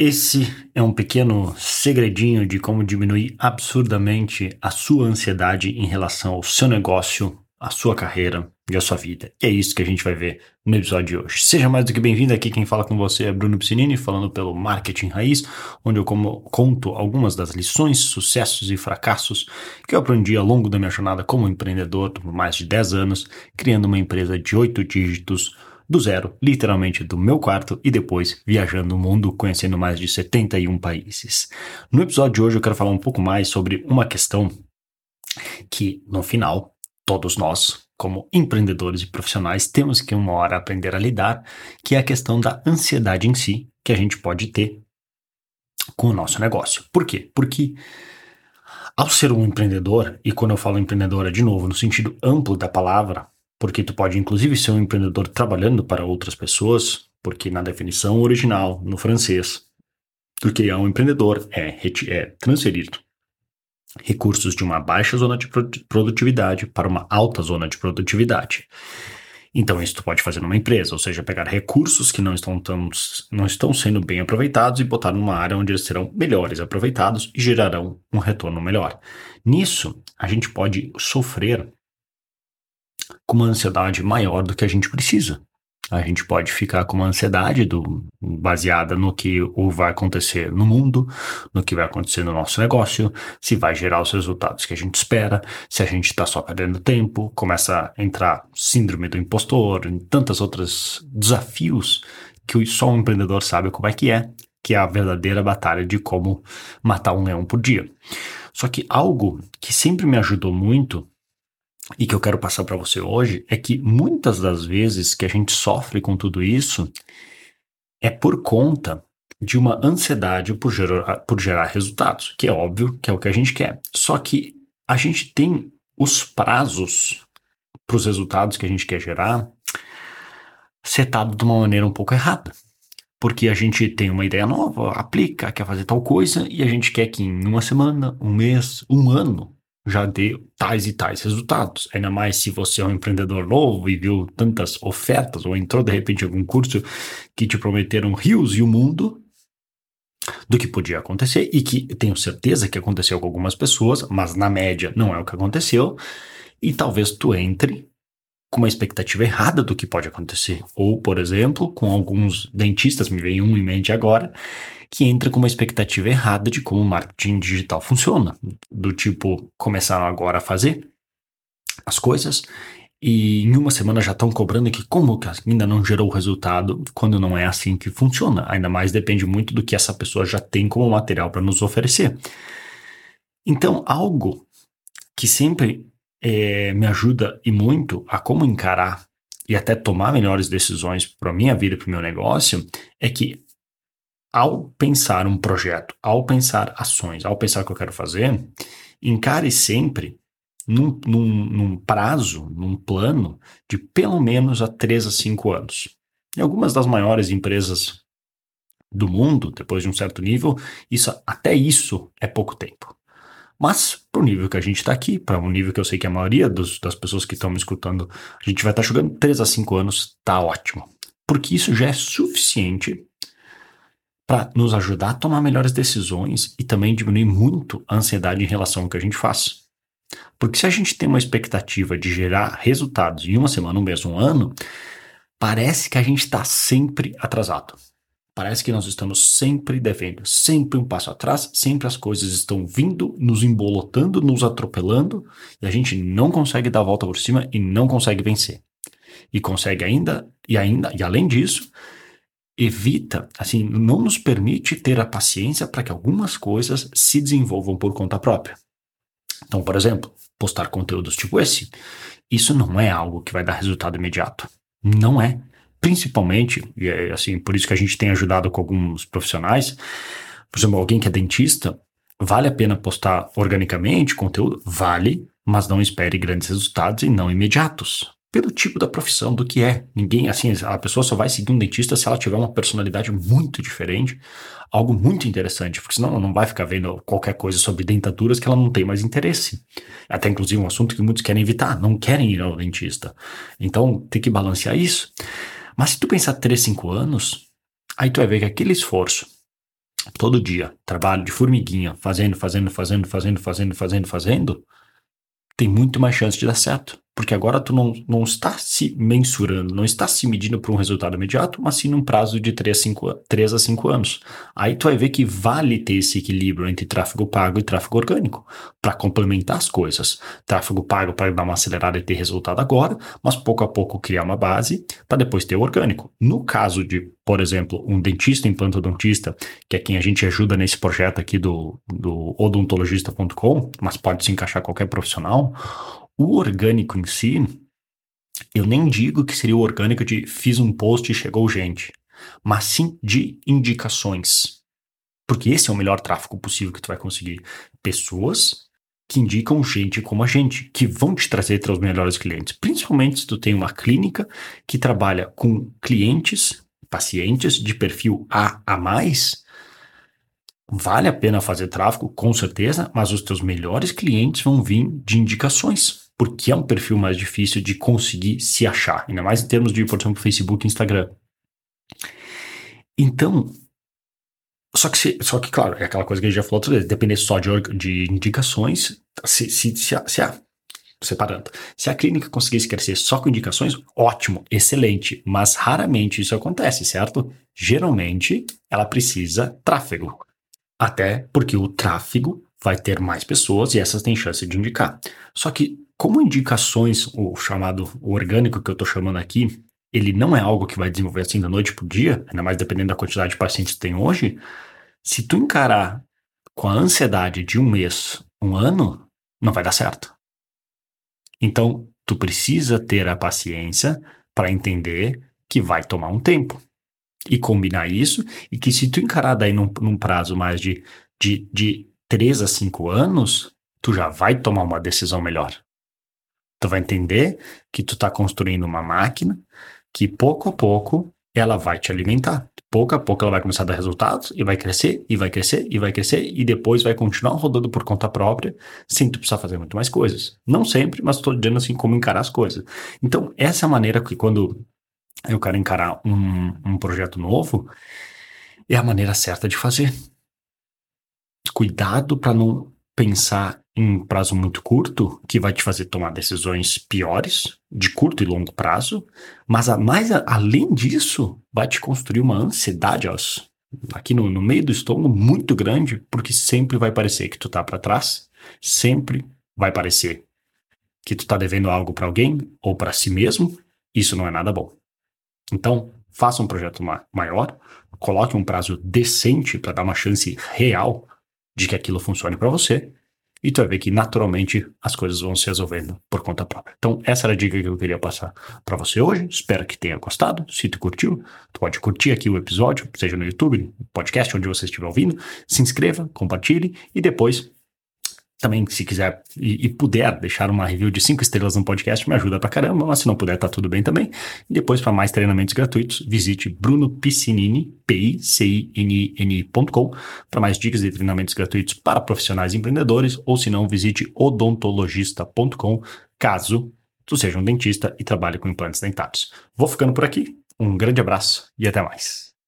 Esse é um pequeno segredinho de como diminuir absurdamente a sua ansiedade em relação ao seu negócio, à sua carreira e à sua vida. E é isso que a gente vai ver no episódio de hoje. Seja mais do que bem-vindo aqui, quem fala com você é Bruno Piscinini, falando pelo Marketing Raiz, onde eu como, conto algumas das lições, sucessos e fracassos que eu aprendi ao longo da minha jornada como empreendedor por mais de 10 anos, criando uma empresa de 8 dígitos do zero, literalmente do meu quarto, e depois viajando o mundo, conhecendo mais de 71 países. No episódio de hoje eu quero falar um pouco mais sobre uma questão que, no final, todos nós, como empreendedores e profissionais, temos que uma hora aprender a lidar, que é a questão da ansiedade em si que a gente pode ter com o nosso negócio. Por quê? Porque ao ser um empreendedor, e quando eu falo empreendedor é de novo no sentido amplo da palavra, porque tu pode inclusive ser um empreendedor trabalhando para outras pessoas, porque na definição original, no francês, do que é um empreendedor é, é transferir recursos de uma baixa zona de produtividade para uma alta zona de produtividade. Então, isso tu pode fazer numa empresa, ou seja, pegar recursos que não estão, tão, não estão sendo bem aproveitados e botar numa área onde eles serão melhores aproveitados e gerarão um retorno melhor. Nisso, a gente pode sofrer com uma ansiedade maior do que a gente precisa. A gente pode ficar com uma ansiedade do, baseada no que vai acontecer no mundo, no que vai acontecer no nosso negócio, se vai gerar os resultados que a gente espera, se a gente está só perdendo tempo, começa a entrar síndrome do impostor, e tantos outros desafios que só um empreendedor sabe como é que é, que é a verdadeira batalha de como matar um leão por dia. Só que algo que sempre me ajudou muito e que eu quero passar para você hoje é que muitas das vezes que a gente sofre com tudo isso é por conta de uma ansiedade por gerar, por gerar resultados, que é óbvio que é o que a gente quer. Só que a gente tem os prazos para os resultados que a gente quer gerar setado de uma maneira um pouco errada. Porque a gente tem uma ideia nova, aplica, quer fazer tal coisa, e a gente quer que em uma semana, um mês, um ano, já dê tais e tais resultados. Ainda mais se você é um empreendedor novo e viu tantas ofertas ou entrou de repente em algum curso que te prometeram rios e o mundo do que podia acontecer e que tenho certeza que aconteceu com algumas pessoas, mas na média não é o que aconteceu. E talvez tu entre com uma expectativa errada do que pode acontecer. Ou, por exemplo, com alguns dentistas, me vem um em mente agora, que entra com uma expectativa errada de como o marketing digital funciona. Do tipo, começaram agora a fazer as coisas e em uma semana já estão cobrando que como que ainda não gerou o resultado quando não é assim que funciona. Ainda mais depende muito do que essa pessoa já tem como material para nos oferecer. Então, algo que sempre é, me ajuda e muito a como encarar e até tomar melhores decisões para a minha vida e para o meu negócio é que ao pensar um projeto, ao pensar ações, ao pensar o que eu quero fazer, encare sempre num, num, num prazo, num plano de pelo menos a 3 a 5 anos. Em algumas das maiores empresas do mundo, depois de um certo nível, isso até isso é pouco tempo. Mas, para o nível que a gente está aqui, para um nível que eu sei que a maioria dos, das pessoas que estão me escutando, a gente vai estar tá jogando 3 a 5 anos, tá ótimo. Porque isso já é suficiente para nos ajudar a tomar melhores decisões e também diminuir muito a ansiedade em relação ao que a gente faz. Porque se a gente tem uma expectativa de gerar resultados em uma semana, um mês, um ano, parece que a gente está sempre atrasado. Parece que nós estamos sempre devendo, sempre um passo atrás, sempre as coisas estão vindo, nos embolotando, nos atropelando, e a gente não consegue dar a volta por cima e não consegue vencer. E consegue ainda, e ainda, e além disso, evita, assim, não nos permite ter a paciência para que algumas coisas se desenvolvam por conta própria. Então, por exemplo, postar conteúdos tipo esse, isso não é algo que vai dar resultado imediato. Não é. Principalmente, e é assim, por isso que a gente tem ajudado com alguns profissionais, por exemplo, alguém que é dentista, vale a pena postar organicamente conteúdo? Vale, mas não espere grandes resultados e não imediatos pelo tipo da profissão, do que é. Ninguém, assim, a pessoa só vai seguir um dentista se ela tiver uma personalidade muito diferente, algo muito interessante, porque senão ela não vai ficar vendo qualquer coisa sobre dentaduras que ela não tem mais interesse. Até inclusive um assunto que muitos querem evitar, não querem ir ao dentista. Então tem que balancear isso. Mas se tu pensar 3, 5 anos, aí tu vai ver que aquele esforço todo dia, trabalho de formiguinha, fazendo, fazendo, fazendo, fazendo, fazendo, fazendo, fazendo, tem muito mais chance de dar certo. Porque agora tu não, não está se mensurando, não está se medindo para um resultado imediato, mas sim num prazo de 3 a, 5, 3 a 5 anos. Aí tu vai ver que vale ter esse equilíbrio entre tráfego pago e tráfego orgânico, para complementar as coisas. Tráfego pago para dar uma acelerada e ter resultado agora, mas pouco a pouco criar uma base para depois ter o orgânico. No caso de, por exemplo, um dentista implantodontista, que é quem a gente ajuda nesse projeto aqui do, do odontologista.com, mas pode se encaixar qualquer profissional, o orgânico em si, eu nem digo que seria o orgânico de fiz um post e chegou gente, mas sim de indicações. Porque esse é o melhor tráfego possível que tu vai conseguir. Pessoas que indicam gente como a gente, que vão te trazer os melhores clientes. Principalmente se tu tem uma clínica que trabalha com clientes, pacientes de perfil A a mais, vale a pena fazer tráfego, com certeza, mas os teus melhores clientes vão vir de indicações porque é um perfil mais difícil de conseguir se achar, ainda mais em termos de, por exemplo, Facebook e Instagram. Então, só que, se, só que, claro, é aquela coisa que a gente já falou outra vez, depender só de, de indicações, se, se, se, a, se a, separando, se a clínica conseguisse crescer só com indicações, ótimo, excelente, mas raramente isso acontece, certo? Geralmente, ela precisa tráfego, até porque o tráfego vai ter mais pessoas e essas têm chance de indicar. Só que como indicações, o chamado orgânico que eu estou chamando aqui, ele não é algo que vai desenvolver assim da noite para o dia, ainda mais dependendo da quantidade de pacientes que tem hoje. Se tu encarar com a ansiedade de um mês, um ano, não vai dar certo. Então, tu precisa ter a paciência para entender que vai tomar um tempo e combinar isso, e que se tu encarar daí num, num prazo mais de, de, de 3 a 5 anos, tu já vai tomar uma decisão melhor. Tu vai entender que tu está construindo uma máquina que pouco a pouco ela vai te alimentar. Pouco a pouco ela vai começar a dar resultados e vai crescer, e vai crescer, e vai crescer, e depois vai continuar rodando por conta própria, sem tu precisar fazer muito mais coisas. Não sempre, mas estou dizendo assim como encarar as coisas. Então, essa é a maneira que quando eu quero encarar um, um projeto novo, é a maneira certa de fazer. Cuidado para não pensar em prazo muito curto, que vai te fazer tomar decisões piores, de curto e longo prazo, mas a, mais a, além disso, vai te construir uma ansiedade aos, aqui no, no meio do estômago muito grande, porque sempre vai parecer que tu tá para trás, sempre vai parecer que tu tá devendo algo para alguém ou para si mesmo, isso não é nada bom. Então, faça um projeto ma maior, coloque um prazo decente para dar uma chance real de que aquilo funcione para você, e tu vai ver que naturalmente as coisas vão se resolvendo por conta própria. Então, essa era a dica que eu queria passar para você hoje. Espero que tenha gostado. Se tu curtiu, tu pode curtir aqui o episódio, seja no YouTube, no podcast, onde você estiver ouvindo. Se inscreva, compartilhe e depois também, se quiser e, e, puder deixar uma review de 5 estrelas no podcast, me ajuda pra caramba, mas se não puder, tá tudo bem também. E depois, para mais treinamentos gratuitos, visite brunopiscinini, P-I-C-I-N-I-N-I.com, para mais dicas de treinamentos gratuitos para profissionais empreendedores, ou se não, visite odontologista.com, caso tu seja um dentista e trabalhe com implantes dentários. Vou ficando por aqui, um grande abraço e até mais.